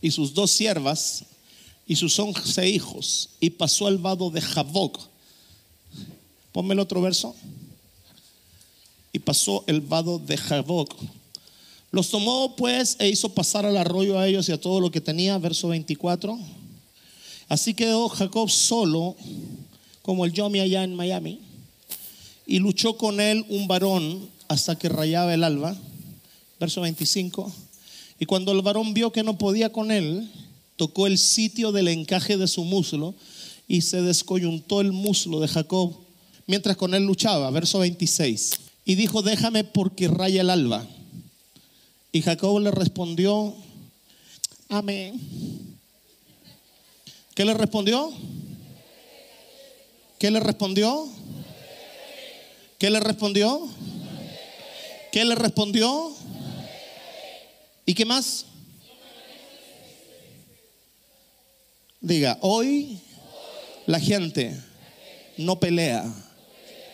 y sus dos siervas y sus once hijos y pasó al vado de Jaboc. Ponme el otro verso. Y pasó el vado de Jaboc. Los tomó pues e hizo pasar al arroyo a ellos y a todo lo que tenía, verso 24. Así quedó Jacob solo, como el Yomi allá en Miami, y luchó con él un varón hasta que rayaba el alba, verso 25. Y cuando el varón vio que no podía con él, tocó el sitio del encaje de su muslo y se descoyuntó el muslo de Jacob mientras con él luchaba. Verso 26. Y dijo, déjame porque raya el alba. Y Jacob le respondió, amén. ¿Qué le respondió? ¿Qué le respondió? ¿Qué le respondió? ¿Qué le respondió? ¿Y qué más? Diga, hoy la gente no pelea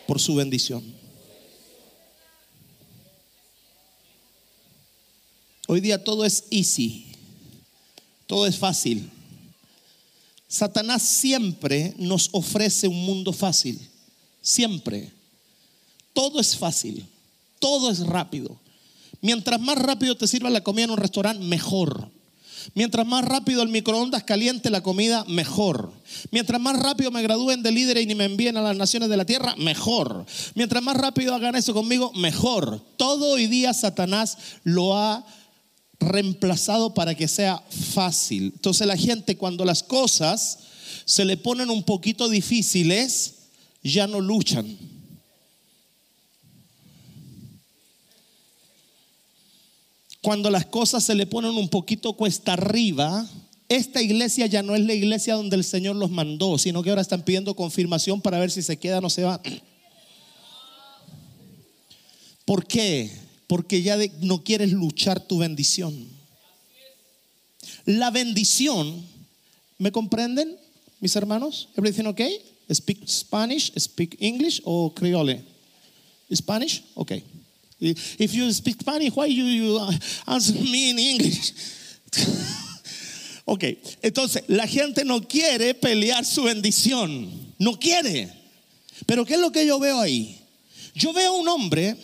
por su bendición. Hoy día todo es easy, todo es fácil. Satanás siempre nos ofrece un mundo fácil, siempre. Todo es fácil, todo es rápido. Mientras más rápido te sirva la comida en un restaurante, mejor. Mientras más rápido el microondas caliente la comida, mejor. Mientras más rápido me gradúen de líder y ni me envíen a las naciones de la tierra, mejor. Mientras más rápido hagan eso conmigo, mejor. Todo hoy día Satanás lo ha reemplazado para que sea fácil. Entonces la gente cuando las cosas se le ponen un poquito difíciles, ya no luchan. Cuando las cosas se le ponen un poquito cuesta arriba, esta iglesia ya no es la iglesia donde el Señor los mandó, sino que ahora están pidiendo confirmación para ver si se quedan o se van. ¿Por qué? Porque ya no quieres luchar tu bendición. La bendición, ¿me comprenden, mis hermanos? Everything okay? Speak Spanish, speak English o creole? Spanish? Okay. If you speak Spanish, why you, you answer me in English? ok, entonces la gente no quiere pelear su bendición, no quiere. Pero ¿qué es lo que yo veo ahí? Yo veo un hombre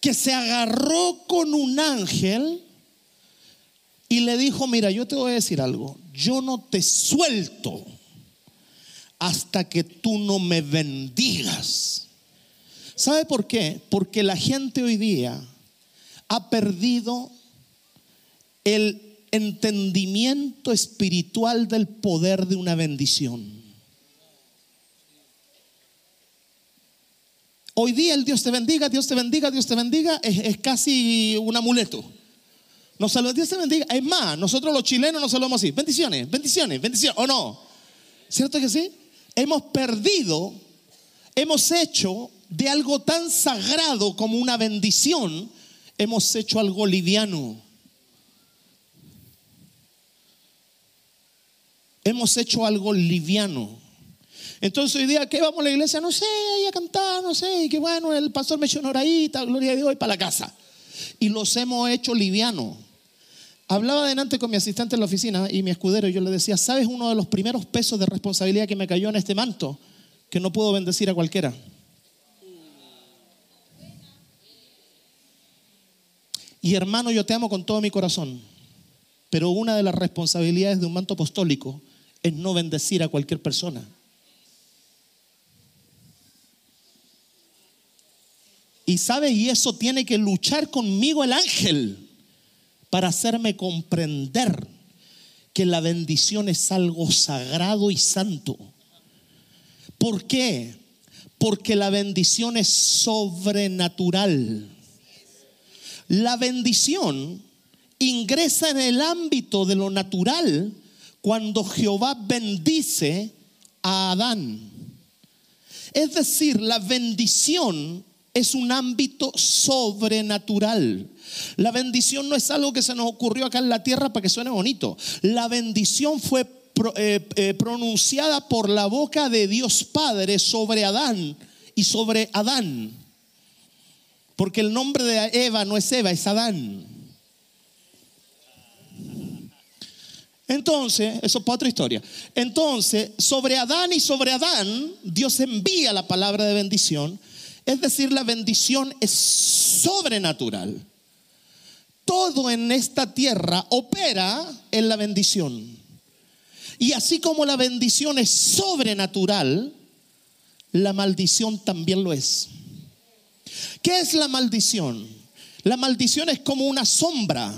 que se agarró con un ángel y le dijo, mira, yo te voy a decir algo, yo no te suelto hasta que tú no me bendigas. ¿Sabe por qué? Porque la gente hoy día ha perdido el entendimiento espiritual del poder de una bendición. Hoy día el Dios te bendiga, Dios te bendiga, Dios te bendiga es, casi un amuleto. No saludos, Dios te bendiga. Es más, nosotros los chilenos nos saludamos así. Bendiciones, bendiciones, bendiciones. ¿O no? ¿Cierto que sí? Hemos perdido, hemos hecho de algo tan sagrado como una bendición, hemos hecho algo liviano. Hemos hecho algo liviano. Entonces hoy día, ¿qué vamos a la iglesia? No sé, ahí a cantar, no sé, y qué bueno, el pastor me echó una horadita, gloria a Dios, y para la casa. Y los hemos hecho liviano. Hablaba adelante con mi asistente en la oficina y mi escudero, y yo le decía, ¿sabes uno de los primeros pesos de responsabilidad que me cayó en este manto? Que no puedo bendecir a cualquiera. Y hermano, yo te amo con todo mi corazón, pero una de las responsabilidades de un manto apostólico es no bendecir a cualquier persona. Y sabes, y eso tiene que luchar conmigo el ángel para hacerme comprender que la bendición es algo sagrado y santo. ¿Por qué? Porque la bendición es sobrenatural. La bendición ingresa en el ámbito de lo natural cuando Jehová bendice a Adán. Es decir, la bendición es un ámbito sobrenatural. La bendición no es algo que se nos ocurrió acá en la tierra para que suene bonito. La bendición fue eh, eh, pronunciada por la boca de Dios Padre sobre Adán y sobre Adán. Porque el nombre de Eva no es Eva, es Adán. Entonces, eso es para otra historia. Entonces, sobre Adán y sobre Adán, Dios envía la palabra de bendición. Es decir, la bendición es sobrenatural. Todo en esta tierra opera en la bendición. Y así como la bendición es sobrenatural, la maldición también lo es. ¿Qué es la maldición? La maldición es como una sombra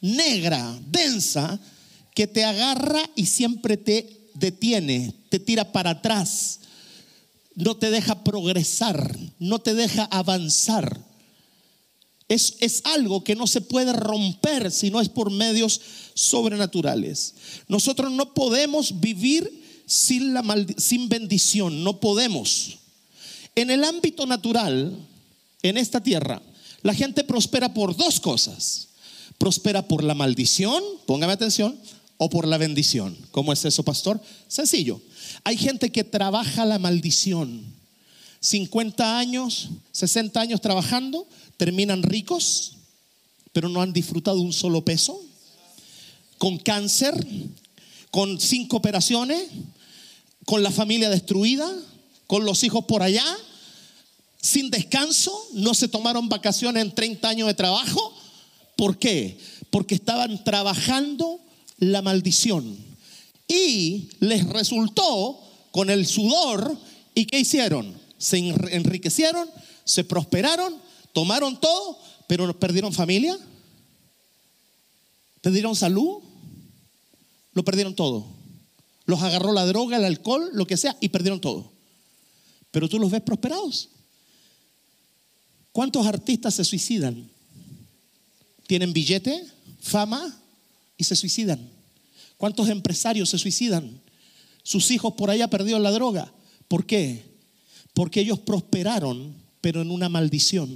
negra, densa, que te agarra y siempre te detiene, te tira para atrás, no te deja progresar, no te deja avanzar. Es, es, algo que no se puede romper si no es por medios sobrenaturales. Nosotros no podemos vivir sin, la sin bendición, no podemos. En el ámbito natural, en esta tierra, la gente prospera por dos cosas. Prospera por la maldición, póngame atención, o por la bendición. ¿Cómo es eso, pastor? Sencillo. Hay gente que trabaja la maldición. 50 años, 60 años trabajando, terminan ricos, pero no han disfrutado un solo peso. Con cáncer, con cinco operaciones, con la familia destruida, con los hijos por allá, sin descanso, no se tomaron vacaciones en 30 años de trabajo. ¿Por qué? Porque estaban trabajando la maldición. Y les resultó con el sudor. ¿Y qué hicieron? Se enriquecieron, se prosperaron, tomaron todo, pero perdieron familia, perdieron salud, lo perdieron todo. Los agarró la droga, el alcohol, lo que sea, y perdieron todo. Pero tú los ves prosperados. ¿Cuántos artistas se suicidan? Tienen billete, fama, y se suicidan. ¿Cuántos empresarios se suicidan? Sus hijos por allá perdieron la droga. ¿Por qué? Porque ellos prosperaron, pero en una maldición.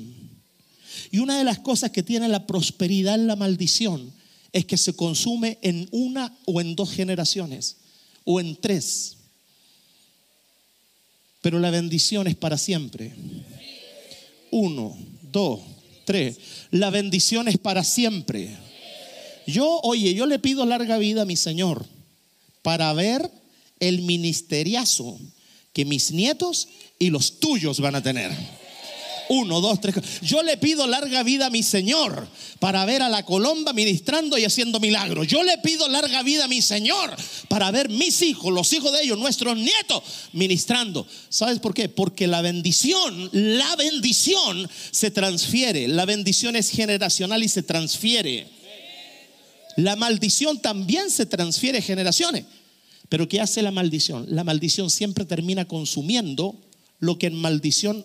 Y una de las cosas que tiene la prosperidad en la maldición es que se consume en una o en dos generaciones o en tres. Pero la bendición es para siempre. Uno, dos, tres. La bendición es para siempre. Yo, oye, yo le pido larga vida a mi Señor para ver el ministeriazo que mis nietos y los tuyos van a tener. Uno, dos, tres. Yo le pido larga vida a mi Señor para ver a la colomba ministrando y haciendo milagros. Yo le pido larga vida a mi Señor para ver mis hijos, los hijos de ellos, nuestros nietos, ministrando. ¿Sabes por qué? Porque la bendición, la bendición se transfiere. La bendición es generacional y se transfiere. La maldición también se transfiere generaciones. Pero ¿qué hace la maldición? La maldición siempre termina consumiendo lo que en maldición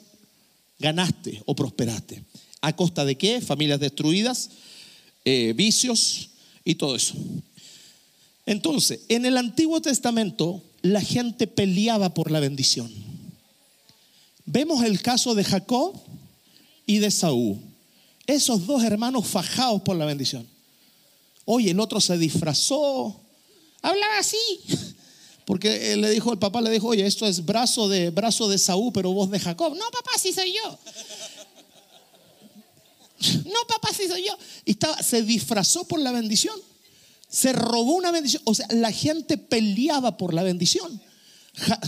ganaste o prosperaste. ¿A costa de qué? Familias destruidas, eh, vicios y todo eso. Entonces, en el Antiguo Testamento la gente peleaba por la bendición. Vemos el caso de Jacob y de Saúl. Esos dos hermanos fajados por la bendición. Oye, el otro se disfrazó. Hablaba así. Porque le dijo, el papá le dijo, oye, esto es brazo de, brazo de Saúl, pero voz de Jacob. No, papá, sí soy yo. No, papá, sí soy yo. Y estaba, se disfrazó por la bendición. Se robó una bendición. O sea, la gente peleaba por la bendición.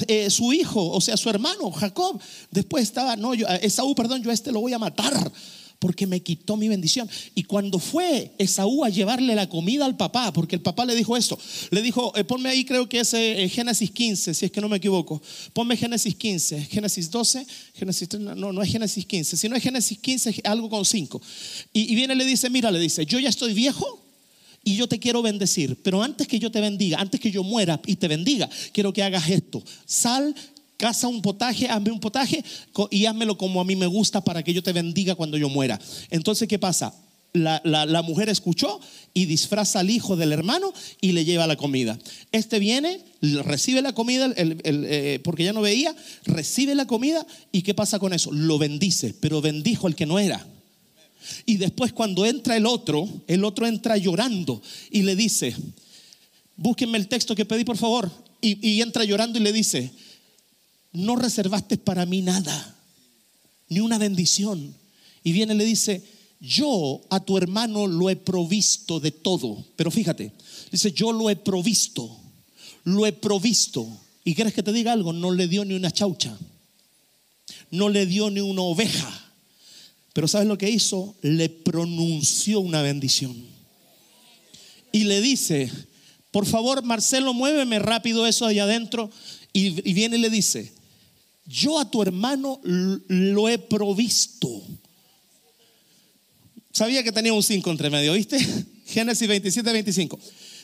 Eh, su hijo, o sea, su hermano, Jacob, después estaba, no, yo, Esaú, perdón, yo a este lo voy a matar porque me quitó mi bendición. Y cuando fue Esaú a llevarle la comida al papá, porque el papá le dijo esto, le dijo, eh, ponme ahí creo que es eh, Génesis 15, si es que no me equivoco, ponme Génesis 15, Génesis 12, Génesis no, no es Génesis 15, si no es Génesis 15, algo con 5. Y, y viene y le dice, mira, le dice, yo ya estoy viejo, y yo te quiero bendecir, pero antes que yo te bendiga, antes que yo muera y te bendiga, quiero que hagas esto. Sal casa un potaje, hazme un potaje y házmelo como a mí me gusta para que yo te bendiga cuando yo muera. Entonces, ¿qué pasa? la, la- mujer escuchó y disfraza al hijo del hermano y le lleva la comida. Este viene, recibe la comida, eh, porque ya no veía, recibe la comida y ¿qué pasa con eso? Lo bendice, pero bendijo al que no era. Y después cuando entra el otro, el otro entra llorando y le dice, búsquenme el texto que pedí por favor. Y entra llorando y le dice, no reservaste para mí nada, ni una bendición. Y viene y le dice, yo a tu hermano lo he provisto de todo. Pero fíjate, dice, yo lo he provisto, lo he provisto. ¿Y quieres que te diga algo? No le dio ni una chaucha, no le dio ni una oveja. Pero ¿sabes lo que hizo? Le pronunció una bendición. Y le dice, por favor, Marcelo, muéveme rápido eso allá adentro. Y, y viene y le dice, yo a tu hermano lo he provisto. Sabía que tenía un 5 entre medio, ¿viste? Génesis 27, 25.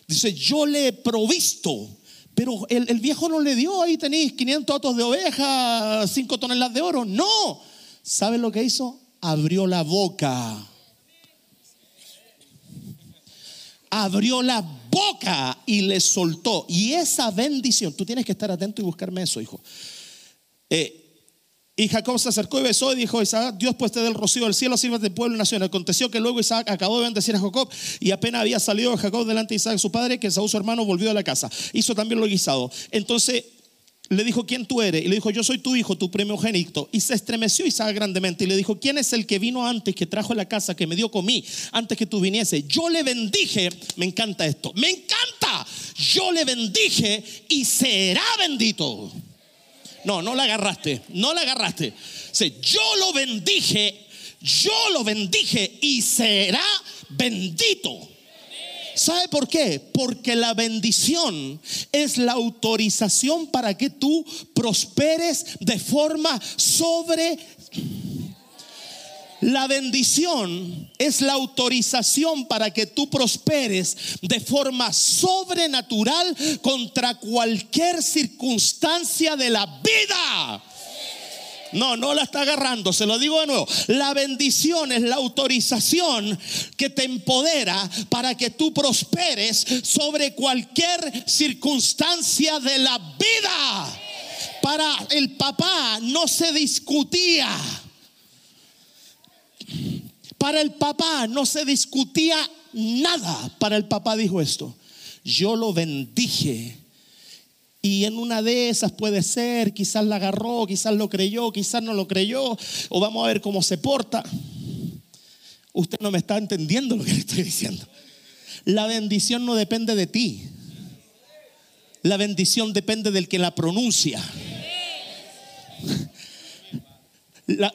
Dice, yo le he provisto. Pero el, viejo no le dio, ahí tenéis 500 autos de oveja, 5 toneladas de oro. No. ¿Sabe lo que hizo? Abrió la boca. Abrió la boca y le soltó. Y esa bendición, tú tienes que estar atento y buscarme eso, hijo. Eh, y Jacob se acercó y besó y dijo, Isaac, Dios pues te dé el rocío del cielo, sirve de pueblo y nación. Aconteció que luego Isaac acabó de bendecir a Jacob y apenas había salido Jacob delante de Isaac su padre, que Saúl su hermano volvió a la casa. Hizo también lo guisado. Entonces le dijo, ¿quién tú eres? Y le dijo, yo soy tu hijo, tu primogénito. Y se estremeció Isaac grandemente y le dijo, ¿quién es el que vino antes, que trajo la casa, que me dio comí, antes que tú viniese? Yo le bendije, me encanta esto, me encanta. Yo le bendije y será bendito. No, no la agarraste, no la agarraste. Dice, yo lo bendije, yo lo bendije y será bendito. ¿Sabe por qué? Porque la bendición es la autorización para que tú prosperes de forma sobre... La bendición es la autorización para que tú prosperes de forma sobrenatural contra cualquier circunstancia de la vida. No, no la está agarrando, se lo digo de nuevo. La bendición es la autorización que te empodera para que tú prosperes sobre cualquier circunstancia de la vida. Para el papá no se discutía. Para el papá no se discutía nada. Para el papá dijo esto, yo lo bendije. Y en una de esas puede ser, quizás la agarró, quizás lo creyó, quizás no lo creyó, o vamos a ver cómo se porta. Usted no me está entendiendo lo que le estoy diciendo. La bendición no depende de ti. La bendición depende del que la pronuncia. La-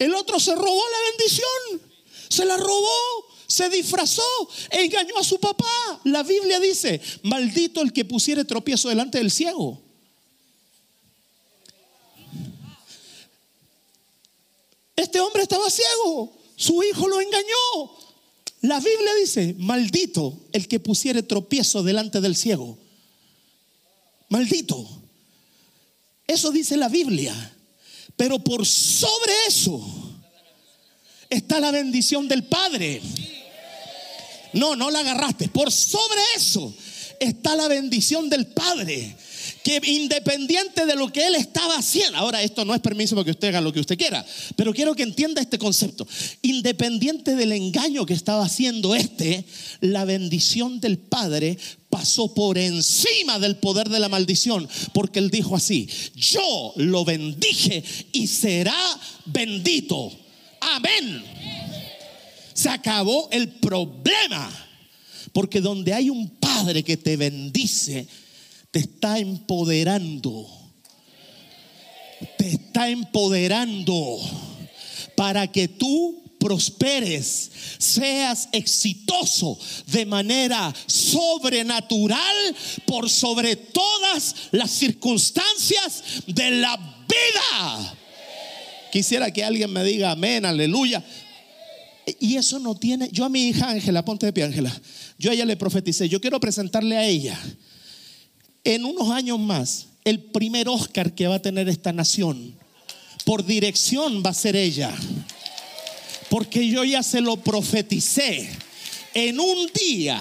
el otro se robó la bendición. Se la robó. Se disfrazó. Engañó a su papá. La Biblia dice, maldito el que pusiere tropiezo delante del ciego. Este hombre estaba ciego. Su hijo lo engañó. La Biblia dice, maldito el que pusiere tropiezo delante del ciego. Maldito. Eso dice la Biblia. Pero por sobre eso está la bendición del Padre. No, no la agarraste. Por sobre eso está la bendición del Padre. Independiente de lo que Él estaba haciendo, ahora esto no es permiso para que usted haga lo que usted quiera, pero quiero que entienda este concepto. Independiente del engaño que estaba haciendo este, la bendición del Padre pasó por encima del poder de la maldición, porque Él dijo así, yo lo bendije y será bendito. Amén. Se acabó el problema. Porque donde hay un padre que te bendice, te está empoderando. Te está empoderando para que tú prosperes, seas exitoso de manera sobrenatural por sobre todas las circunstancias de la vida. Quisiera que alguien me diga amén, aleluya. Y eso no tiene, yo a mi hija Ángela, ponte de pie Ángela, yo a ella le profeticé, yo quiero presentarle a ella, en unos años más, el primer Oscar que va a tener esta nación, por dirección va a ser ella. Porque yo ya se lo profeticé. En un día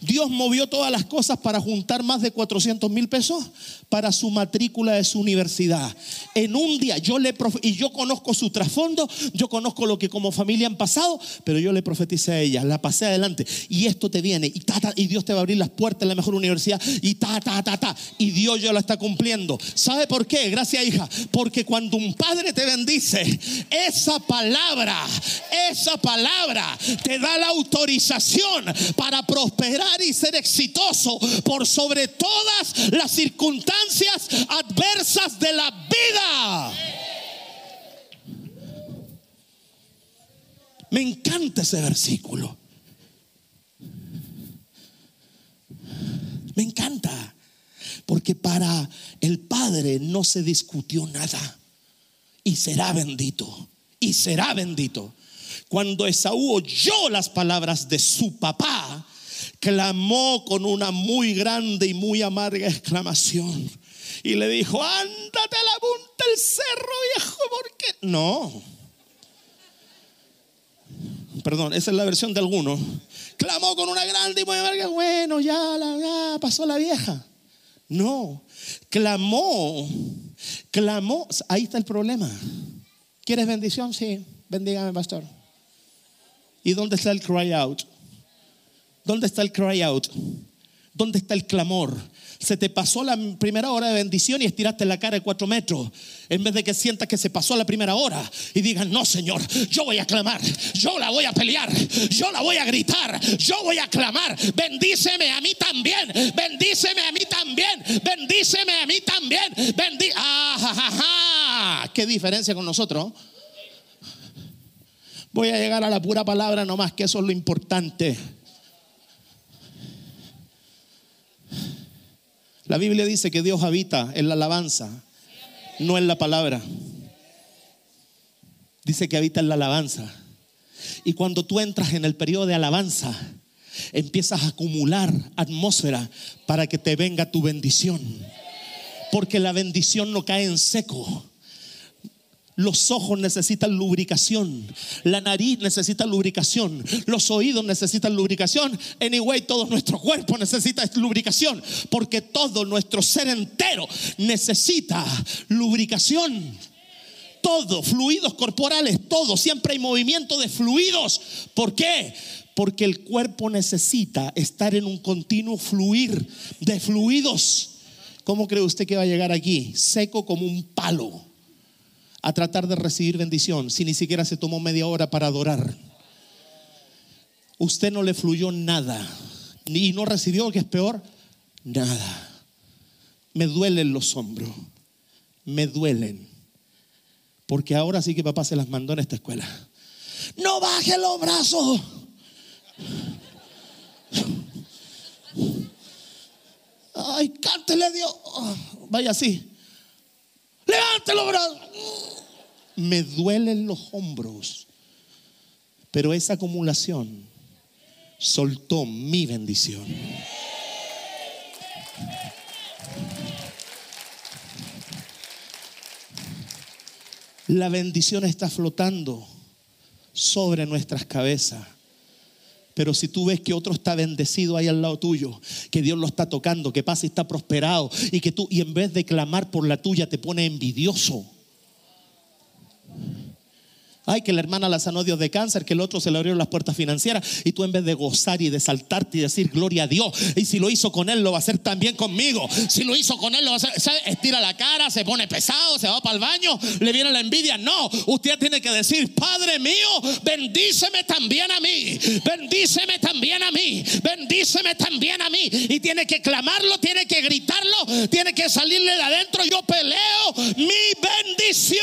Dios movió todas las cosas para juntar más de 400 mil pesos para su matrícula de su universidad. En un día, yo le y yo conozco su trasfondo, yo conozco lo que como familia han pasado, pero yo le profeticé a ella, la pasé adelante y esto te viene y, y Dios te va a abrir las puertas en la mejor universidad y ta, ta, ta, ta. Y Dios ya lo está cumpliendo. ¿Sabe por qué? Gracias, hija. Porque cuando un padre te bendice, esa palabra, esa palabra te da la autorización para prosperar y ser exitoso por sobre todas las circunstancias adversas de la vida. Me encanta ese versículo. Me encanta. Porque para el Padre no se discutió nada. Y será bendito. Y será bendito. Cuando Esaú oyó las palabras de su papá, clamó con una muy grande y muy amarga exclamación. Y le dijo, ándate a la punta del cerro, viejo, porque... No. Perdón, esa es la versión de algunos. Clamó con una grande y muy amarga, bueno, ya, la, pasó la vieja. No, clamó, clamó, ahí está el problema. ¿Quieres bendición? Sí, bendígame, pastor. ¿Y dónde está el cry out? ¿Dónde está el cry out? ¿Dónde está el clamor? Se te pasó la primera hora de bendición y estiraste la cara de cuatro metros. En vez de que sientas que se pasó la primera hora y digas, no, Señor, yo voy a clamar, yo la voy a pelear, yo la voy a gritar, yo voy a clamar. Bendíceme a mí también, bendíceme a mí también, bendíceme a mí también. Bendí ah, ¿Qué diferencia con nosotros? Voy a llegar a la pura palabra nomás, que eso es lo importante. La Biblia dice que Dios habita en la alabanza, no en la palabra. Dice que habita en la alabanza. Y cuando tú entras en el periodo de alabanza, empiezas a acumular atmósfera para que te venga tu bendición. Porque la bendición no cae en seco. Los ojos necesitan lubricación. La nariz necesita lubricación. Los oídos necesitan lubricación. Anyway, todo nuestro cuerpo necesita lubricación. Porque todo nuestro ser entero necesita lubricación. Todo, fluidos corporales, todo. Siempre hay movimiento de fluidos. ¿Por qué? Porque el cuerpo necesita estar en un continuo fluir de fluidos. ¿Cómo cree usted que va a llegar aquí? Seco como un palo a tratar de recibir bendición si ni siquiera se tomó media hora para adorar? Usted no le fluyó nada y no recibió, que es peor, nada. Me duelen los hombros, me duelen. Porque ahora sí que papá se las mandó en esta escuela. No baje los brazos. Ay, cántele Dios. Vaya así. Levante los brazos. Me duelen los hombros. Pero esa acumulación soltó mi bendición. La bendición está flotando sobre nuestras cabezas. Pero si tú ves que otro está bendecido ahí al lado tuyo, que Dios lo está tocando, que pasa y está prosperado, y que tú, y en vez de clamar por la tuya, te pone envidioso. Ay, que la hermana la sanó Dios de cáncer, que el otro se le abrieron las puertas financieras. Y tú en vez de gozar y de saltarte y decir gloria a Dios, y si lo hizo con él, lo va a hacer también conmigo. Si lo hizo con él, lo va a hacer. Estira la cara, se pone pesado, se va para el baño, le viene la envidia. No, usted tiene que decir, Padre mío, bendíceme también a mí. Bendíceme también a mí. Bendíceme también a mí. Y tiene que clamarlo, tiene que gritarlo, tiene que salirle de adentro. Yo peleo mi bendición.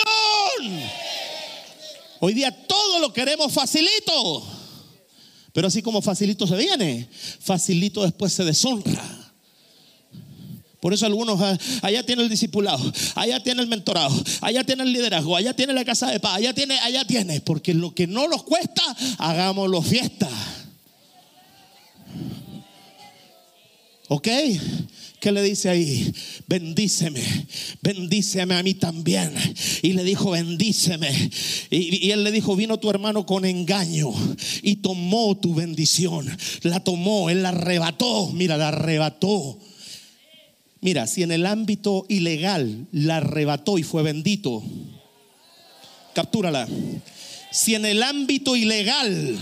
Hoy día todo lo queremos facilito. Pero así como facilito se viene, facilito después se deshonra. Por eso algunos, ah, allá tiene el discipulado, allá tiene el mentorado, allá tiene el liderazgo, allá tiene la casa de paz, allá tiene, allá tiene. Porque lo que no nos cuesta, hagámoslo fiesta. ¿Ok? ¿Qué le dice ahí? Bendíceme, bendíceme a mí también. Y le dijo, bendíceme. Y, y, él le dijo, vino tu hermano con engaño y tomó tu bendición. La tomó, él la arrebató. Mira, la arrebató. Mira, si en el ámbito ilegal la arrebató y fue bendito, captúrala. Si en el ámbito ilegal,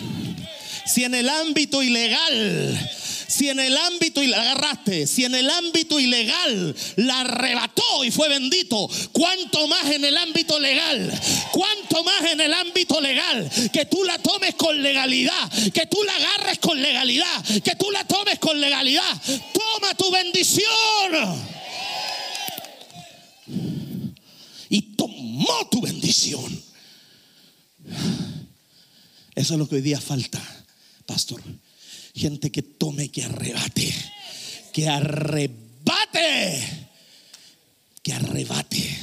si en el ámbito ilegal si en el ámbito y la agarraste, si en el ámbito ilegal la arrebató y fue bendito, ¿cuánto más en el ámbito legal? ¿Cuánto más en el ámbito legal? Que tú la tomes con legalidad, que tú la agarres con legalidad, que tú la tomes con legalidad. Toma tu bendición. Y tomó tu bendición. Eso es lo que hoy día falta, pastor gente que tome, que arrebate, que arrebate, que arrebate.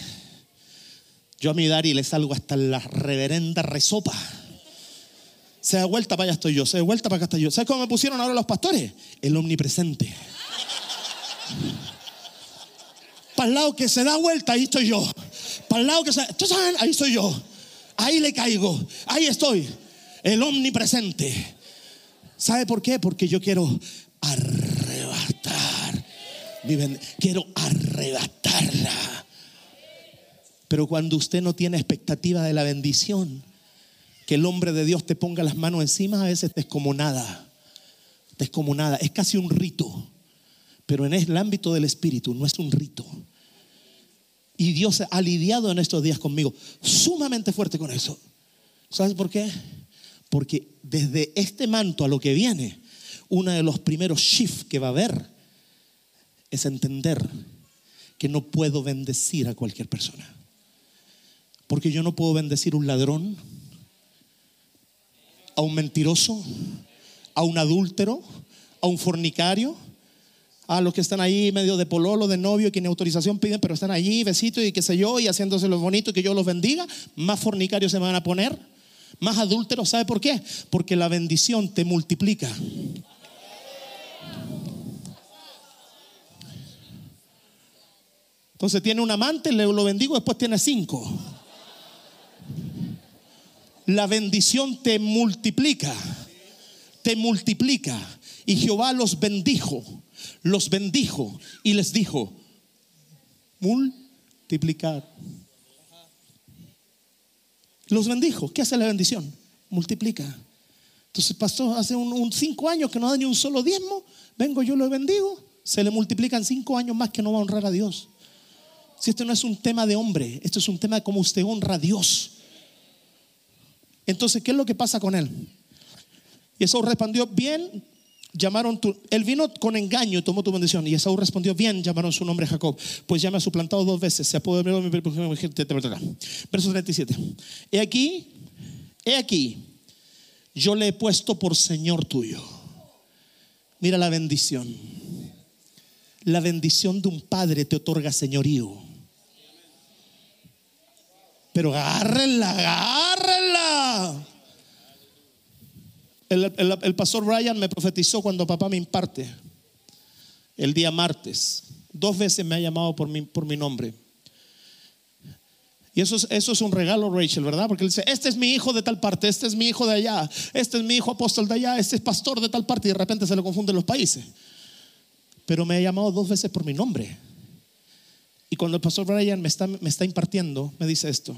Yo a mi Dari le salgo hasta la reverenda resopa. Se da vuelta para allá estoy yo, se da vuelta para acá estoy yo. ¿Sabes cómo me pusieron ahora los pastores? El omnipresente. Para el lado que se da vuelta, ahí estoy yo. Para el lado que se. Ahí estoy yo. Ahí le caigo. Ahí estoy. El omnipresente. ¿Sabe por qué? Porque yo quiero arrebatar. Quiero arrebatarla. Pero cuando usted no tiene expectativa de la bendición, que el hombre de Dios te ponga las manos encima, a veces te es como nada. Te es como nada. Es casi un rito. Pero en el ámbito del espíritu no es un rito. Y Dios ha lidiado en estos días conmigo sumamente fuerte con eso. ¿Sabes por qué? Porque desde este manto a lo que viene, uno de los primeros shifts que va a haber es entender que no puedo bendecir a cualquier persona. Porque yo no puedo bendecir a un ladrón, a un mentiroso, a un adúltero, a un fornicario, a los que están ahí medio de pololo, de novio, que ni autorización piden, pero están allí, besitos y qué sé yo, y haciéndose lo bonito y que yo los bendiga, más fornicarios se van a poner más adúltero. ¿Sabe por qué? Porque la bendición te multiplica. Entonces tiene un amante, le lo bendigo, después tiene cinco. La bendición te multiplica, te multiplica. Y Jehová los bendijo, los bendijo y les dijo, multiplicar los bendijo. ¿Qué hace la bendición? Multiplica. Entonces, pastor, hace un, cinco años que no da ni un solo diezmo, vengo yo lo bendigo, se le multiplican cinco años más que no va a honrar a Dios. Si esto no es un tema de hombre, esto es un tema de cómo usted honra a Dios. Entonces, ¿qué es lo que pasa con él? Y eso respondió, bien, llamaron tu, él vino con engaño y tomó tu bendición. Y Esaú respondió, bien, llamaron su nombre Jacob, pues ya me ha suplantado dos veces, se apoderó de mi Verso 37. He aquí, he aquí, yo le he puesto por Señor tuyo. Mira la bendición. La bendición de un padre te otorga señorío. Pero agárrenla, agárrenla. El, pastor Brian me profetizó cuando papá me imparte, el día martes. Dos veces me ha llamado por mi, por mi nombre. Y eso es, eso es un regalo, Rachel, ¿verdad? Porque él dice, este es mi hijo de tal parte, este es mi hijo de allá, este es mi hijo apóstol de allá, este es pastor de tal parte, y de repente se le confunden los países. Pero me ha llamado dos veces por mi nombre. Y cuando el pastor Brian me está, me está impartiendo, me dice esto,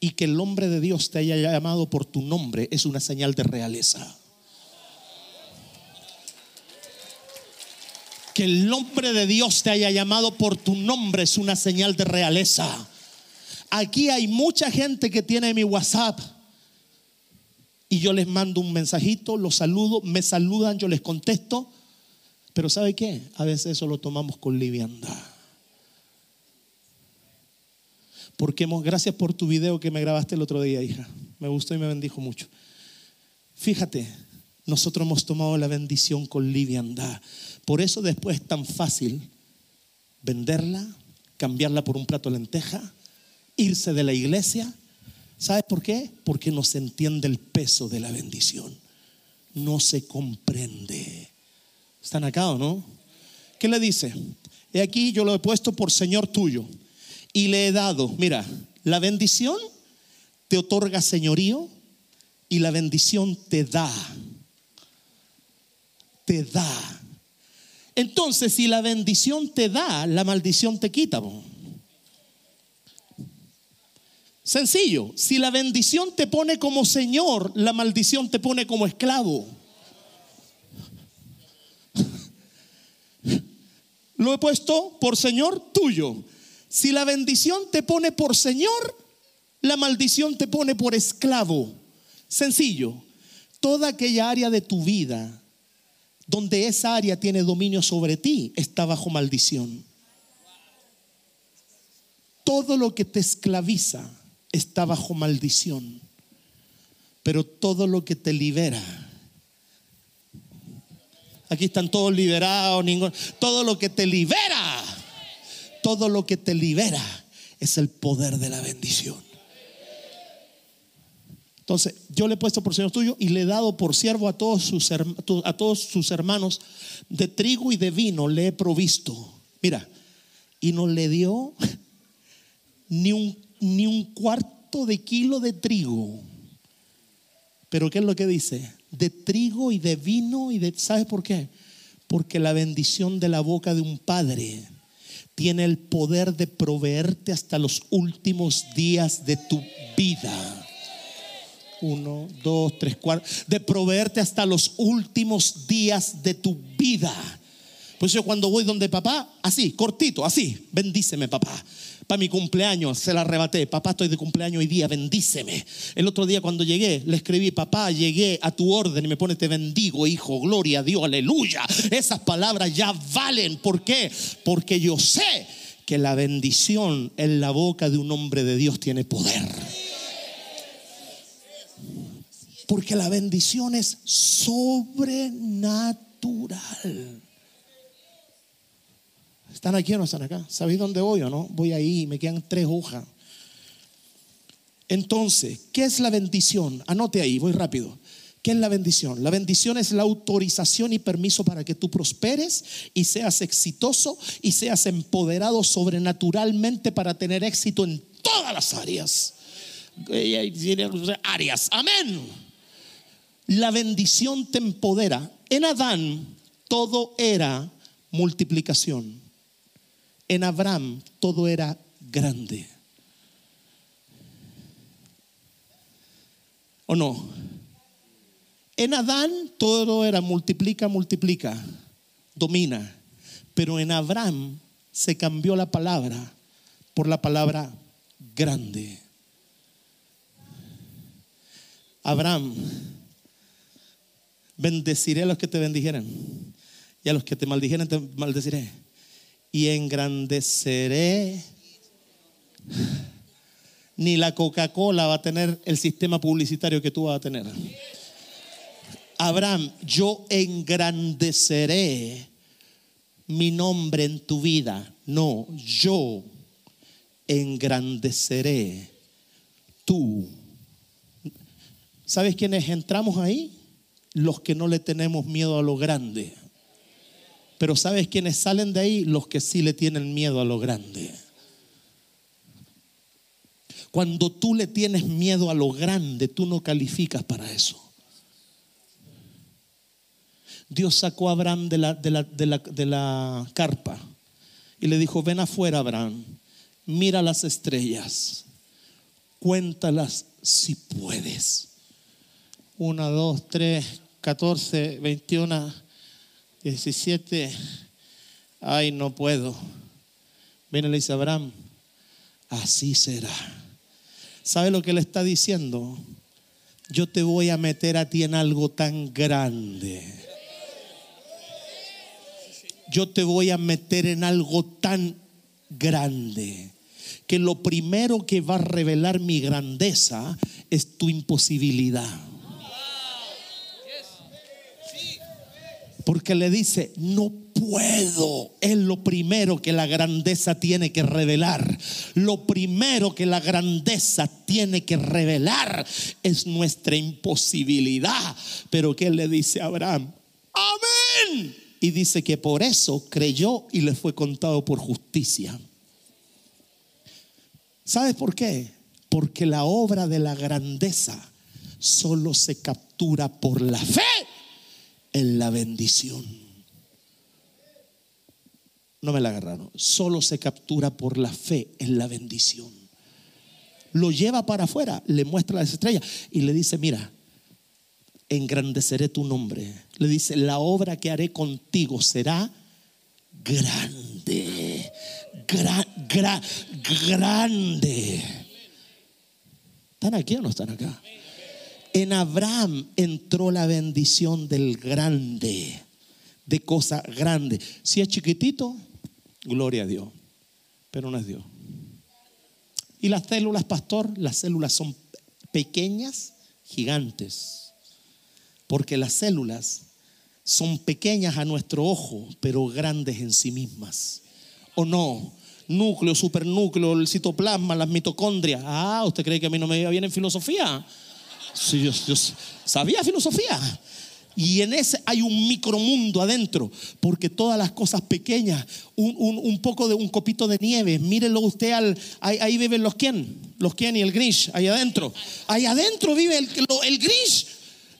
y que el hombre de Dios te haya llamado por tu nombre es una señal de realeza. Que el hombre de Dios te haya llamado por tu nombre es una señal de realeza. Aquí hay mucha gente que tiene mi WhatsApp y yo les mando un mensajito, los saludo, me saludan, yo les contesto, pero ¿sabe qué? A veces eso lo tomamos con liviandad. Porque gracias por tu video que me grabaste el otro día, hija. Me gustó y me bendijo mucho. Fíjate, nosotros hemos tomado la bendición con liviandad. Por eso después es tan fácil venderla, cambiarla por un plato de lenteja, irse de la iglesia. ¿Sabes por qué? Porque no se entiende el peso de la bendición. No se comprende. ¿Están acá o no? ¿Qué le dice? He aquí yo lo he puesto por Señor tuyo y le he dado, mira, la bendición te otorga señorío y la bendición te da. Te da. Entonces, si la bendición te da, la maldición te quita. Sencillo, si la bendición te pone como Señor, la maldición te pone como esclavo. Lo he puesto por Señor tuyo. Si la bendición te pone por Señor, la maldición te pone por esclavo. Sencillo, toda aquella área de tu vida donde esa área tiene dominio sobre ti está bajo maldición. Todo lo que te esclaviza está bajo maldición. Pero todo lo que te libera, aquí están todos liberados, ningún, todo lo que te libera, todo lo que te libera es el poder de la bendición. Entonces, yo le he puesto por Señor tuyo y le he dado por siervo a todos sus, a todos sus hermanos de trigo y de vino, le he provisto. Mira, y no le dio ni un, ni un cuarto de kilo de trigo. Pero ¿qué es lo que dice? De trigo y de vino y de... ¿Sabes por qué? Porque la bendición de la boca de un padre tiene el poder de proveerte hasta los últimos días de tu vida uno, dos, tres, cuatro, de proveerte hasta los últimos días de tu vida. Pues yo cuando voy donde papá, así, cortito, así, bendíceme papá. Para mi cumpleaños se la arrebaté, papá estoy de cumpleaños hoy día, bendíceme. El otro día cuando llegué, le escribí, papá, llegué a tu orden y me pone, te bendigo, hijo, gloria a Dios, aleluya. Esas palabras ya valen. ¿Por qué? Porque yo sé que la bendición en la boca de un hombre de Dios tiene poder. Porque la bendición es sobrenatural. ¿Están aquí o no están acá? ¿Sabéis dónde voy o no? Voy ahí, me quedan tres hojas. Entonces, ¿qué es la bendición? Anote ahí, voy rápido. ¿Qué es la bendición? La bendición es la autorización y permiso para que tú prosperes y seas exitoso y seas empoderado sobrenaturalmente para tener éxito en todas las áreas. Áreas. Amén la bendición te empodera. En Adán todo era multiplicación. En Abraham todo era grande. ¿O no? En Adán todo era multiplica, multiplica, domina. Pero en Abraham se cambió la palabra por la palabra grande. Abraham Bendeciré a los que te bendijeren y a los que te maldijeren te maldeciré. Y engrandeceré. Ni la Coca-Cola va a tener el sistema publicitario que tú vas a tener. Abraham, yo engrandeceré mi nombre en tu vida. No, yo engrandeceré tú. ¿Sabes quiénes entramos ahí? los que no le tenemos miedo a lo grande. Pero ¿sabes quiénes salen de ahí? Los que sí le tienen miedo a lo grande. Cuando tú le tienes miedo a lo grande, tú no calificas para eso. Dios sacó a Abraham de la, de la, de la, de la carpa y le dijo, ven afuera, Abraham, mira las estrellas, cuéntalas si puedes. 1, 2, 3, 14, 21, 17. Ay, no puedo. Viene le dice Abraham, así será. ¿Sabe lo que le está diciendo? Yo te voy a meter a ti en algo tan grande. Yo te voy a meter en algo tan grande que lo primero que va a revelar mi grandeza es tu imposibilidad. Porque le dice, no puedo. Es lo primero que la grandeza tiene que revelar. Lo primero que la grandeza tiene que revelar es nuestra imposibilidad. Pero ¿qué le dice a Abraham? Amén. Y dice que por eso creyó y le fue contado por justicia. ¿Sabes por qué? Porque la obra de la grandeza solo se captura por la fe en la bendición. No me la agarraron. Solo se captura por la fe en la bendición. Lo lleva para afuera, le muestra las estrellas y le dice, mira, engrandeceré tu nombre. Le dice, la obra que haré contigo será grande, grande. ¿Están aquí o no están acá? En Abraham entró la bendición del grande, de cosa grande. Si es chiquitito, gloria a Dios, pero no es Dios. Y las células, pastor, las células son pequeñas, gigantes, porque las células son pequeñas a nuestro ojo, pero grandes en sí mismas. ¿O no? Núcleo, supernúcleo, el citoplasma, las mitocondrias. Ah, ¿usted cree que a mí no me iba bien en filosofía? Sí, yo, sabía filosofía. Y en ese hay un micromundo adentro, porque todas las cosas pequeñas, un, poco de un copito de nieve, mírelo usted al, ahí, viven los quién, los quién y el gris, ahí adentro. Ahí adentro vive el, el.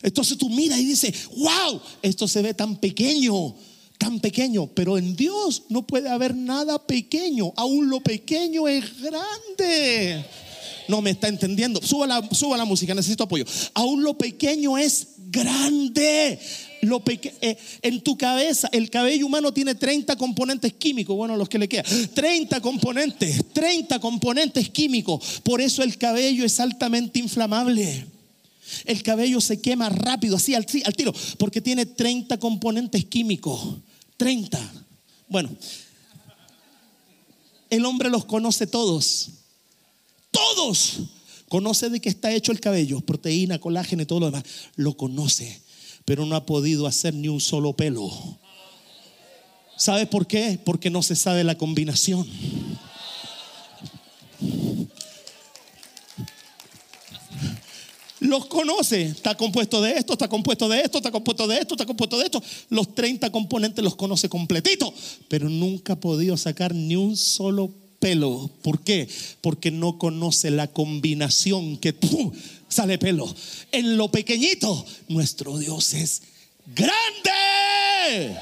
Entonces tú miras y dices, wow, esto se ve tan pequeño, tan pequeño, pero en Dios no puede haber nada pequeño, aún lo pequeño es grande no me está entendiendo. Suba la, la música, necesito apoyo. Aún lo pequeño es grande. Lo eh, en tu cabeza, el cabello humano tiene 30 componentes químicos, bueno, los que le quedan, 30 componentes, 30 componentes químicos. Por eso el cabello es altamente inflamable. El cabello se quema rápido, así al, al tiro, porque tiene 30 componentes químicos. 30. Bueno, el hombre los conoce todos. Todos. Conoce de qué está hecho el cabello, proteína, colágeno y todo lo demás. Lo conoce, pero no ha podido hacer ni un solo pelo. ¿Sabe por qué? Porque no se sabe la combinación. Los conoce. Está compuesto de esto, está compuesto de esto, está compuesto de esto, está compuesto de esto. Los 30 componentes los conoce completito, pero nunca ha podido sacar ni un solo pelo. ¿Por qué? Porque no conoce la combinación que sale pelo. En lo pequeñito, nuestro Dios es grande.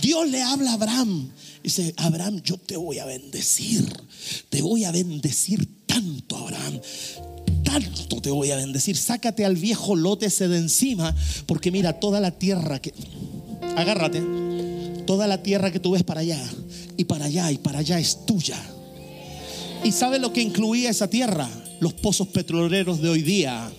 Dios le habla a Abraham. Dice, Abraham, yo te voy a bendecir. Te voy a bendecir tanto, Abraham. Tanto te voy a bendecir. Sácate al viejo lótese de encima. Porque mira, toda la tierra que... Agárrate. Toda la tierra que tú ves para allá y para allá y para allá es tuya. ¿Y sabe lo que incluía esa tierra? Los pozos petroleros de hoy día.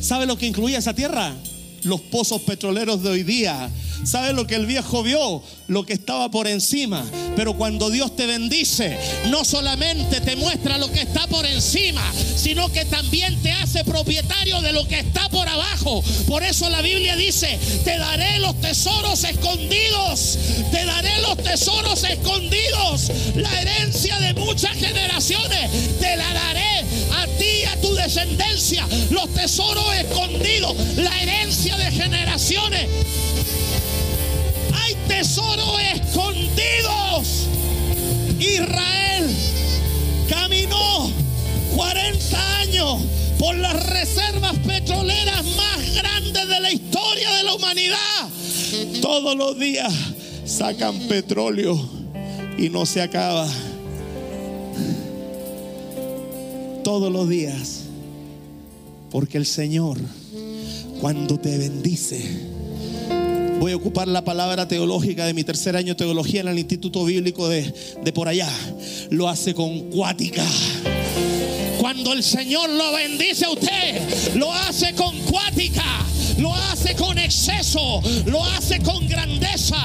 ¿Sabe lo que incluía esa tierra? Los pozos petroleros de hoy día ¿Sabe lo que el viejo vio? Lo que estaba por encima. Pero cuando Dios te bendice, no solamente te muestra lo que está por encima, sino que también te hace propietario de lo que está por abajo. Por eso la Biblia dice, te daré los tesoros escondidos, te daré los tesoros escondidos, la herencia de muchas generaciones, te la daré a ti y a tu descendencia, los tesoros escondidos, la herencia de generaciones tesoros escondidos. Israel caminó 40 años por las reservas petroleras más grandes de la historia de la humanidad. Todos los días sacan petróleo y no se acaba. Todos los días. Porque el Señor, cuando te bendice, Voy a ocupar la palabra teológica de mi tercer año de teología en el Instituto Bíblico de, de por allá. Lo hace con cuática. Cuando el Señor lo bendice a usted, lo hace con cuática lo hace con exceso, lo hace con grandeza.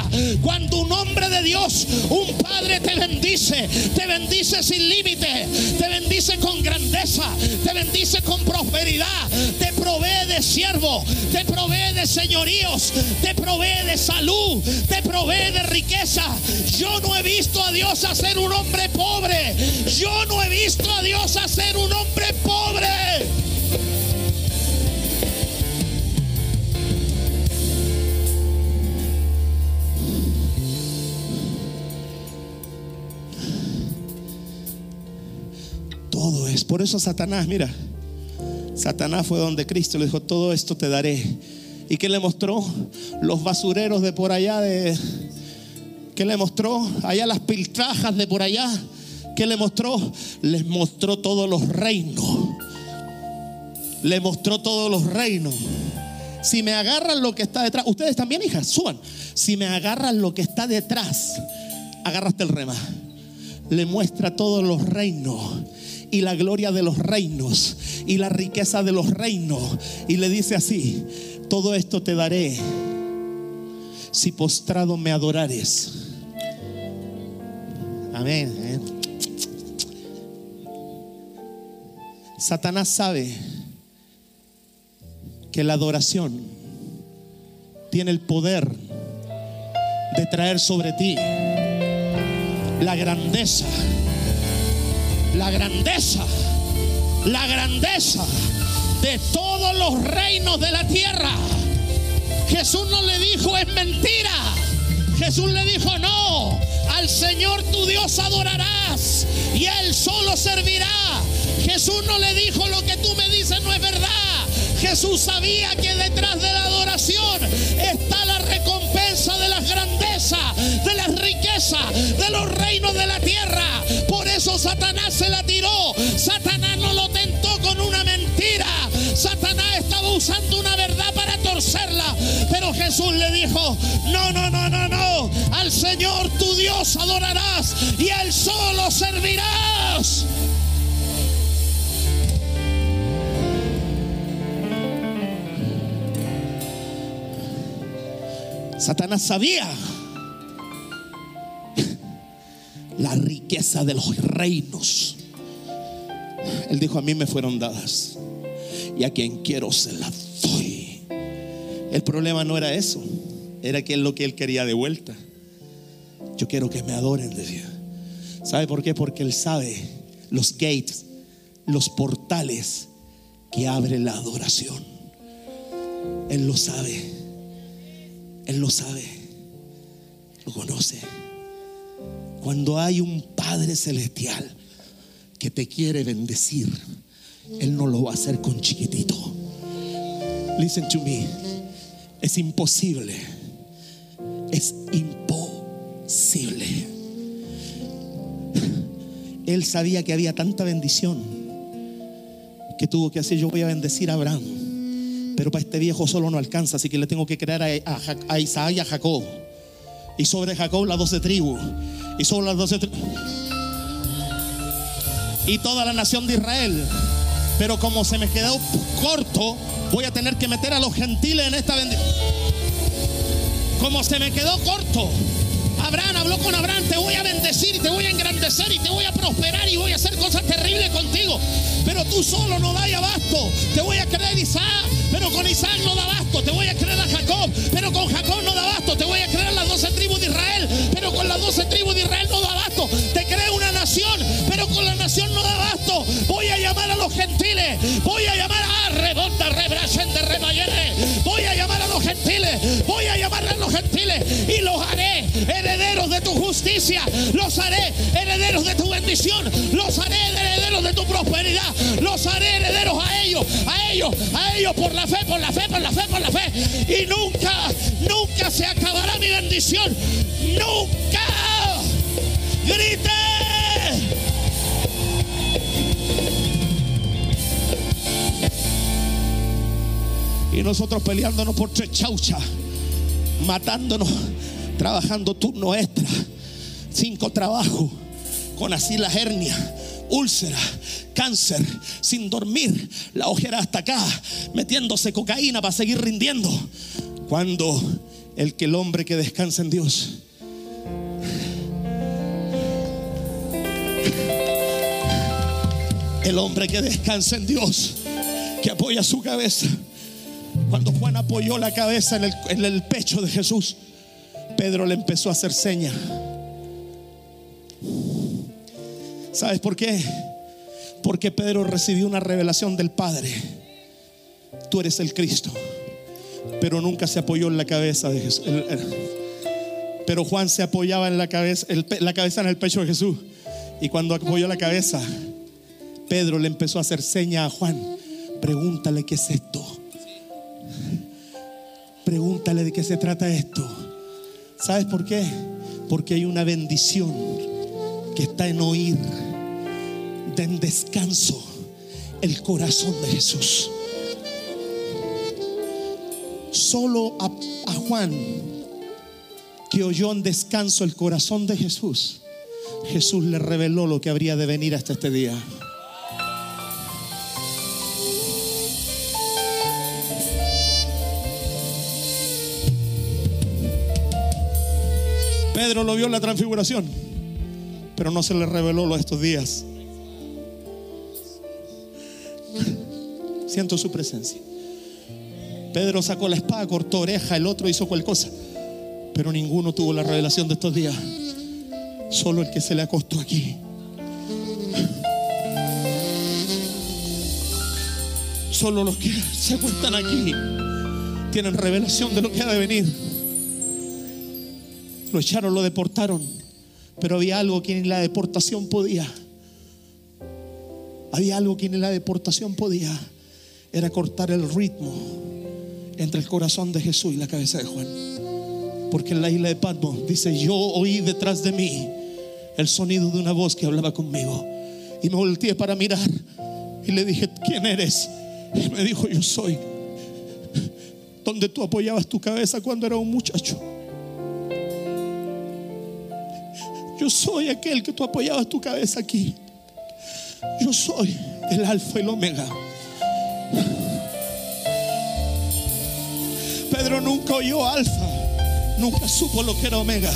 Cuando un hombre de Dios, un padre te bendice, te bendice sin límite, te bendice con grandeza, te bendice con prosperidad, te provee de siervo, te provee de señoríos, te provee de salud, te provee de riqueza. Yo no he visto a Dios hacer un hombre pobre. Yo no he visto a Dios hacer un hombre pobre. Por eso Satanás, mira, Satanás fue donde Cristo le dijo, todo esto te daré. ¿Y qué le mostró? Los basureros de por allá de... ¿Qué le mostró? Allá las piltrajas de por allá. ¿Qué le mostró? Les mostró todos los reinos. Le mostró todos los reinos. Si me agarran lo que está detrás, ustedes también, hijas, suban. Si me agarran lo que está detrás, agarraste el rema. Le muestra todos los reinos y la gloria de los reinos y la riqueza de los reinos. Y le dice así, todo esto te daré si postrado me adorares. Amén. Satanás sabe que la adoración tiene el poder de traer sobre ti la grandeza, la grandeza, la grandeza de todos los reinos de la tierra. Jesús no le dijo es mentira. Jesús le dijo no, al Señor tu Dios adorarás y Él solo servirá. Jesús no le dijo lo que tú me dices no es verdad. Jesús sabía que detrás de la adoración está la recompensa de las grandezas, de las riquezas, de los reinos de la tierra. Por eso Satanás se la tiró. Satanás no lo tentó con una mentira. Satanás estaba usando una verdad para torcerla. Pero Jesús le dijo, no, no, no, no, no. Al Señor tu Dios adorarás y Él solo servirás. Satanás sabía la riqueza de los reinos. Él dijo, a mí me fueron dadas y a quien quiero se las doy. El problema no era eso, era que es lo que él quería de vuelta. Yo quiero que me adoren, decía. ¿Sabe por qué? Porque él sabe los gates, los portales que abre la adoración. Él lo sabe. Él lo sabe. Lo conoce. Cuando hay un Padre Celestial que te quiere bendecir, Él no lo va a hacer con chiquitito. Listen to me. Es imposible. Es imposible. Él sabía que había tanta bendición que tuvo que hacer, yo voy a bendecir a Abraham. Pero para este viejo solo no alcanza, así que le tengo que crear a, a, a Isaac y a Jacob. Y sobre Jacob las doce tribus. Y sobre las doce tribus. Y toda la nación de Israel. Pero como se me quedó corto, voy a tener que meter a los gentiles en esta bendición. Como se me quedó corto. Abraham habló con Abraham, te voy a bendecir y te voy a engrandecer y te voy a prosperar y voy a hacer cosas terribles contigo. Pero tú solo no das abasto. Te voy a creer Isaac, pero con Isaac no da abasto. Te voy a creer a Jacob, pero con Jacob no da abasto. Te voy a creer a las doce tribus de Israel, pero con las doce tribus de Israel no da abasto. Te creo una nación, pero con la nación no da abasto. Voy a llamar a los gentiles, voy a llamar a Rebonda, Rebrasende, Rebayere. Voy a llamar a los gentiles, voy a llamar a los gentiles y los herederos de tu justicia, los haré herederos de tu bendición, los haré herederos de tu prosperidad, los haré herederos a ellos, a ellos, a ellos por la fe, por la fe, por la fe, por la fe. Y nunca, nunca se acabará mi bendición. Nunca. Grite. Y nosotros peleándonos por tres chauchas, matándonos, trabajando turno extra, cinco trabajos, con así la hernia, úlcera, cáncer, sin dormir, la ojera hasta acá, metiéndose cocaína para seguir rindiendo. Cuando el que el hombre que descansa en Dios el hombre que descansa en Dios, que apoya su cabeza. Cuando Juan apoyó la cabeza en el, en el pecho de Jesús, Pedro le empezó a hacer seña. ¿Sabes por qué? Porque Pedro recibió una revelación del Padre. Tú eres el Cristo. Pero nunca se apoyó en la cabeza de Jesús. Pero Juan se apoyaba en la cabeza, la cabeza en el pecho de Jesús. Y cuando apoyó la cabeza, Pedro le empezó a hacer seña a Juan. Pregúntale qué es esto. Pregúntale de qué se trata esto. ¿Sabes por qué? Porque hay una bendición que está en oír, en descanso, el corazón de Jesús. Solo a, a Juan, que oyó en descanso el corazón de Jesús, Jesús le reveló lo que habría de venir hasta este día. Pedro lo vio en la transfiguración, pero no se le reveló lo de estos días. Siento su presencia. Pedro sacó la espada, cortó oreja, el otro hizo cualquier cosa, pero ninguno tuvo la revelación de estos días. Solo el que se le acostó aquí. Solo los que se acuestan aquí tienen revelación de lo que ha de venir. Lo echaron, lo deportaron, pero había algo que en la deportación podía. Había algo que en la deportación podía. Era cortar el ritmo entre el corazón de Jesús y la cabeza de Juan. Porque en la isla de Patmos dice, yo oí detrás de mí el sonido de una voz que hablaba conmigo. Y me volteé para mirar y le dije, ¿quién eres? Y me dijo, yo soy. Donde tú apoyabas tu cabeza cuando era un muchacho. Yo soy aquel que tú apoyabas tu cabeza aquí. Yo soy el alfa y el omega. Pedro nunca oyó alfa, nunca supo lo que era omega.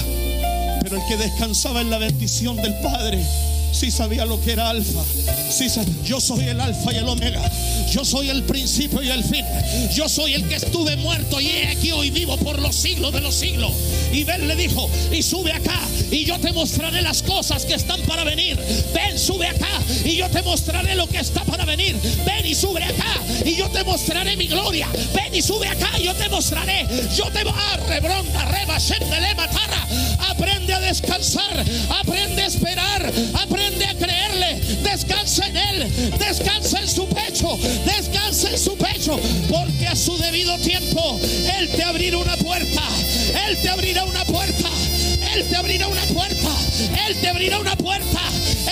Pero el que descansaba en la bendición del Padre, sí sabía lo que era alfa. Sí, yo soy el alfa y el omega. Yo soy el principio y el fin. Yo soy el que estuve muerto y he aquí hoy vivo por los siglos de los siglos. Y Ben le dijo, y sube acá y yo te mostraré las cosas que están para venir. Ven, sube acá y yo te mostraré lo que está para venir. Ven y sube acá y yo te mostraré mi gloria. Ven y sube acá y yo te mostraré. Yo te voy a rebronda, reba, matarra. Aprende a descansar, aprende a esperar, aprende a creerle. Descansa en él, descansa en su pecho, descansa en su pecho, porque a su debido tiempo él te abrirá una puerta. Él te abrirá una puerta. Él te abrirá una puerta. Él te abrirá una puerta.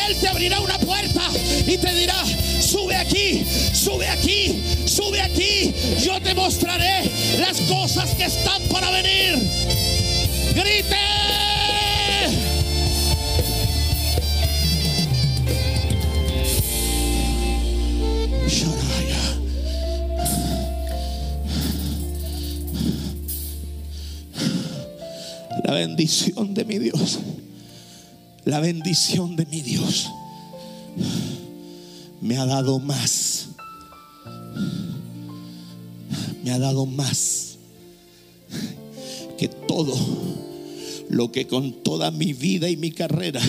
Él te abrirá una puerta y te dirá, sube aquí, sube aquí, sube aquí. Yo te mostraré las cosas que están para venir. Grite. La bendición de mi Dios. La bendición de mi Dios me ha dado más. Me ha dado más que todo lo que con toda mi vida y mi carrera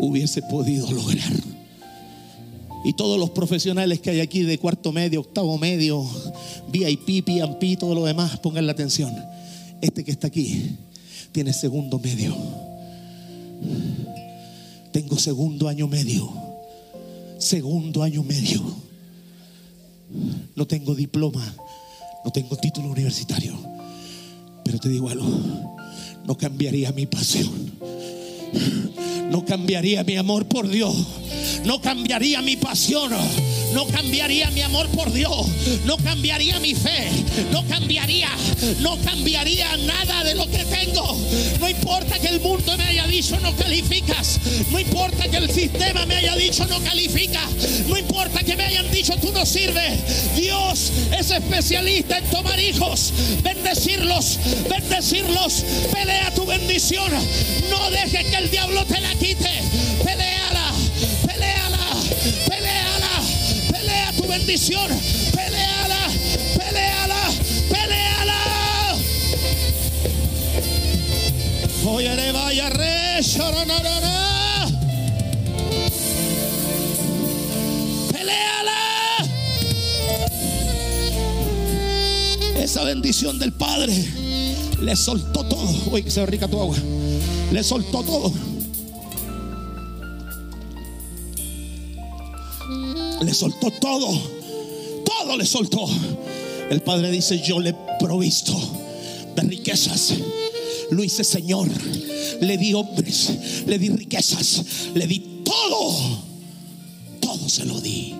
hubiese podido lograr. Y todos los profesionales que hay aquí de cuarto medio, octavo medio, VIP, PMP, todo lo demás, pongan la atención. Este que está aquí tiene segundo medio. Tengo segundo año medio. Segundo año medio. No tengo diploma. No tengo título universitario. Pero te digo algo. No cambiaría mi pasión. No cambiaría mi amor por Dios. No cambiaría mi pasión no cambiaría mi amor por Dios, no cambiaría mi fe, no cambiaría, no cambiaría nada de lo que tengo. No importa que el mundo me haya dicho no calificas, no importa que el sistema me haya dicho no califica, no importa que me hayan dicho tú no sirves. Dios es especialista en tomar hijos, bendecirlos, bendecirlos. Pelea tu bendición, no dejes que el diablo te la quite. Bendición, peleala, peleala, peleala. Oye, vaya re, shoronarana. Peleala. Esa bendición del Padre le soltó todo. Uy, que se rica tu agua. Le soltó todo. Le soltó todo. Todo le soltó. El padre dice, yo le he provisto de riquezas. Lo hice Señor. Le di hombres, le di riquezas, le di todo. Todo se lo di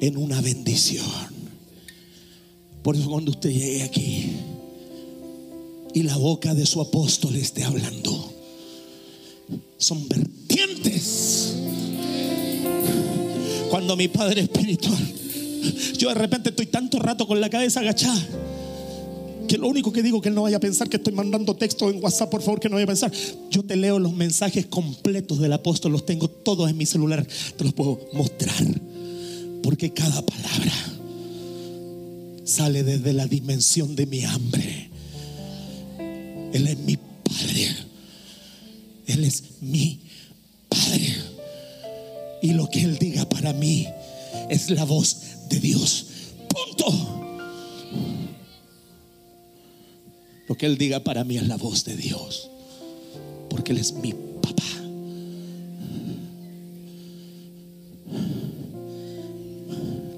en una bendición. Por eso cuando usted llegue aquí y la boca de su apóstol esté hablando, son. Cuando mi padre espiritual, yo de repente estoy tanto rato con la cabeza agachada que lo único que digo que él no vaya a pensar que estoy mandando texto en WhatsApp, por favor, que no vaya a pensar. Yo te leo los mensajes completos del apóstol, los tengo todos en mi celular, te los puedo mostrar. Porque cada palabra sale desde la dimensión de mi hambre. Él es mi Padre. Él es mi Padre. Y lo que Él diga para mí es la voz de Dios. Punto. Lo que Él diga para mí es la voz de Dios. Porque Él es mi papá.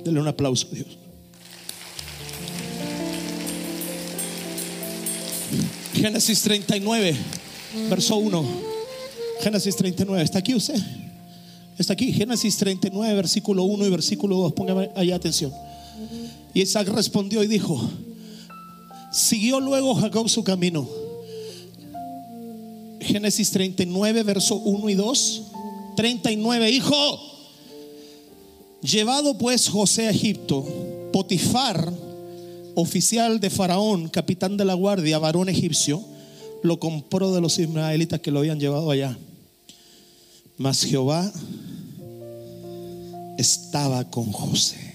Dele un aplauso a Dios. Génesis 39, verso 1. Génesis 39. ¿Está aquí usted? Está aquí. Génesis 39, versículo 1 y versículo 2. Póngame ahí atención. Y Isaac respondió y dijo, siguió luego Jacob su camino. Génesis 39, verso 1 y 2. 39, hijo. Llevado pues José a Egipto, Potifar, oficial de Faraón, capitán de la guardia, varón egipcio, lo compró de los israelitas que lo habían llevado allá. Mas Jehová estaba con José.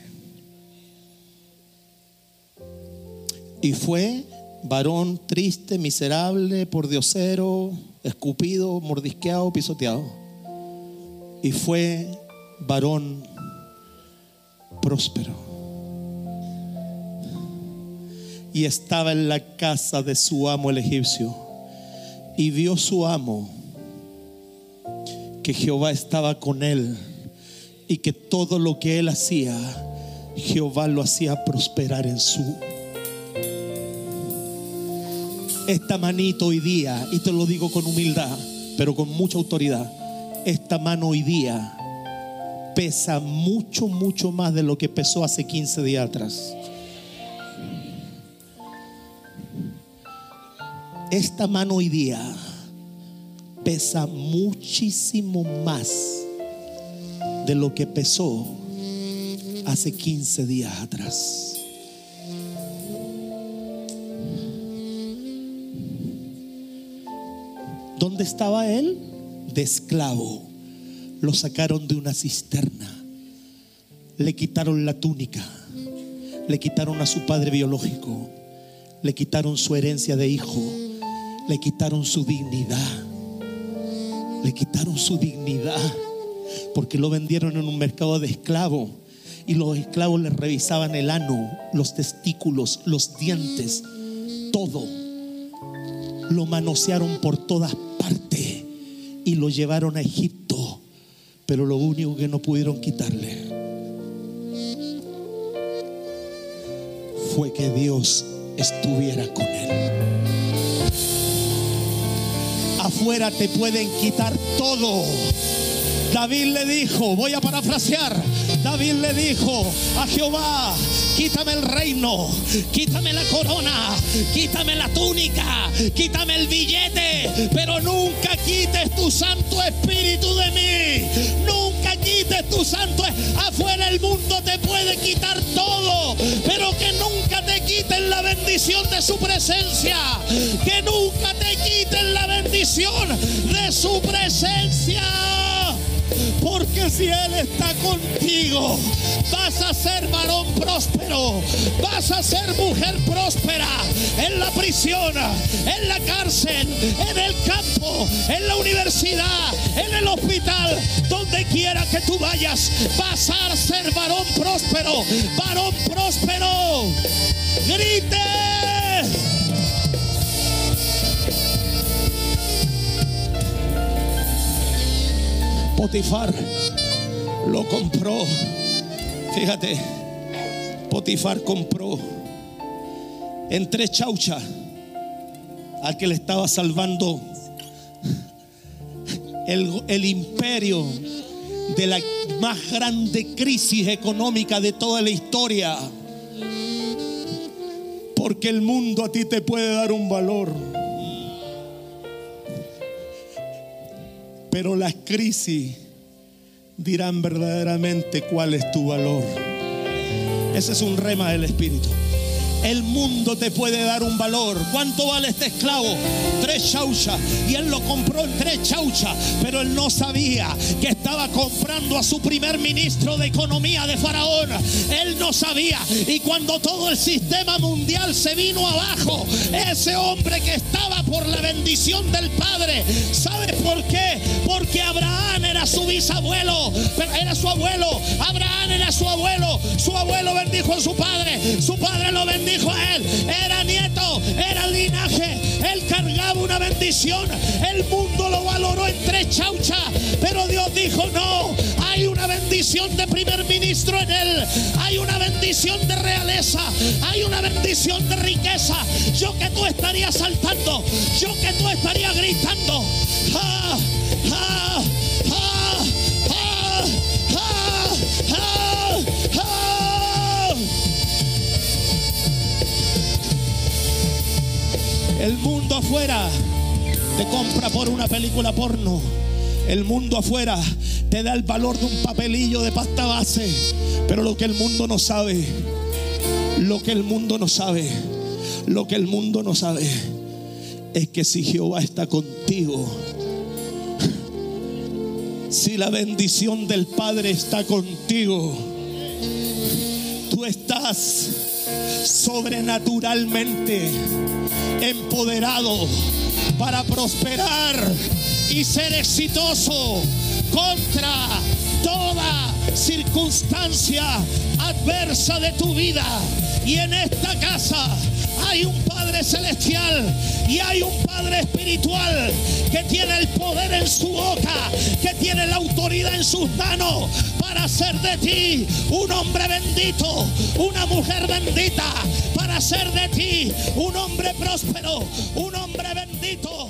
Y fue varón triste, miserable, por diosero, escupido, mordisqueado, pisoteado. Y fue varón próspero. Y estaba en la casa de su amo el egipcio. Y vio su amo que Jehová estaba con él y que todo lo que él hacía, Jehová lo hacía prosperar en su. Esta manito hoy día, y te lo digo con humildad, pero con mucha autoridad, esta mano hoy día pesa mucho, mucho más de lo que pesó hace 15 días atrás. Esta mano hoy día pesa muchísimo más de lo que pesó hace 15 días atrás. ¿Dónde estaba él? De esclavo. Lo sacaron de una cisterna. Le quitaron la túnica. Le quitaron a su padre biológico. Le quitaron su herencia de hijo. Le quitaron su dignidad. Le quitaron su dignidad. Porque lo vendieron en un mercado de esclavo. Y los esclavos le revisaban el ano, los testículos, los dientes, todo. Lo manosearon por todas partes y lo llevaron a Egipto. Pero lo único que no pudieron quitarle fue que Dios estuviera con él. Afuera te pueden quitar todo. David le dijo, voy a parafrasear, David le dijo a Jehová, quítame el reino, quítame la corona, quítame la túnica, quítame el billete, pero nunca quites tu Santo Espíritu de mí. Nunca quites tu Santo. Afuera el mundo te puede quitar todo, pero que nunca te quiten la bendición de su presencia. Que nunca te quiten la bendición de su presencia. Porque si Él está contigo, vas a ser varón próspero, vas a ser mujer próspera en la prisión, en la cárcel, en el campo, en la universidad, en el hospital, donde quiera que tú vayas, vas a ser varón próspero, varón próspero. Grite. Potifar lo compró Fíjate, Potifar compró en tres chauchas al que le estaba salvando el, el imperio de la más grande crisis económica de toda la historia. Porque el mundo a ti te puede dar un valor. Pero las crisis dirán verdaderamente cuál es tu valor. Ese es un rema del Espíritu. El mundo te puede dar un valor. ¿Cuánto vale este esclavo? Tres chauchas. Y él lo compró en tres chauchas. Pero él no sabía que estaba comprando a su primer ministro de economía de Faraón. Él no sabía. Y cuando todo el sistema mundial se vino abajo, ese hombre que estaba por la bendición del Padre, ¿sabe por qué? Porque Abraham era su bisabuelo. Era su abuelo. Abraham era su abuelo. Su abuelo bendijo a su padre. Su padre lo bendijo dijo a él. Era nieto, era linaje. Él cargaba una bendición. El mundo lo valoró en tres chauchas. Pero Dios dijo, no, hay una bendición de primer ministro en él. Hay una bendición de realeza. Hay una bendición de riqueza. Yo que tú estarías saltando. Yo que tú estarías gritando. ¡Ah! El mundo afuera te compra por una película porno. El mundo afuera te da el valor de un papelillo de pasta base. Pero lo que el mundo no sabe, lo que el mundo no sabe, lo que el mundo no sabe es que si Jehová está contigo, si la bendición del Padre está contigo, tú estás sobrenaturalmente empoderado para prosperar y ser exitoso contra toda circunstancia adversa de tu vida. Y en esta casa hay un Padre celestial y hay un Padre espiritual que tiene el poder en su boca, que tiene la autoridad en sus manos para hacer de ti un hombre bendito, una mujer bendita, para hacer de ti un hombre próspero, un hombre bendito.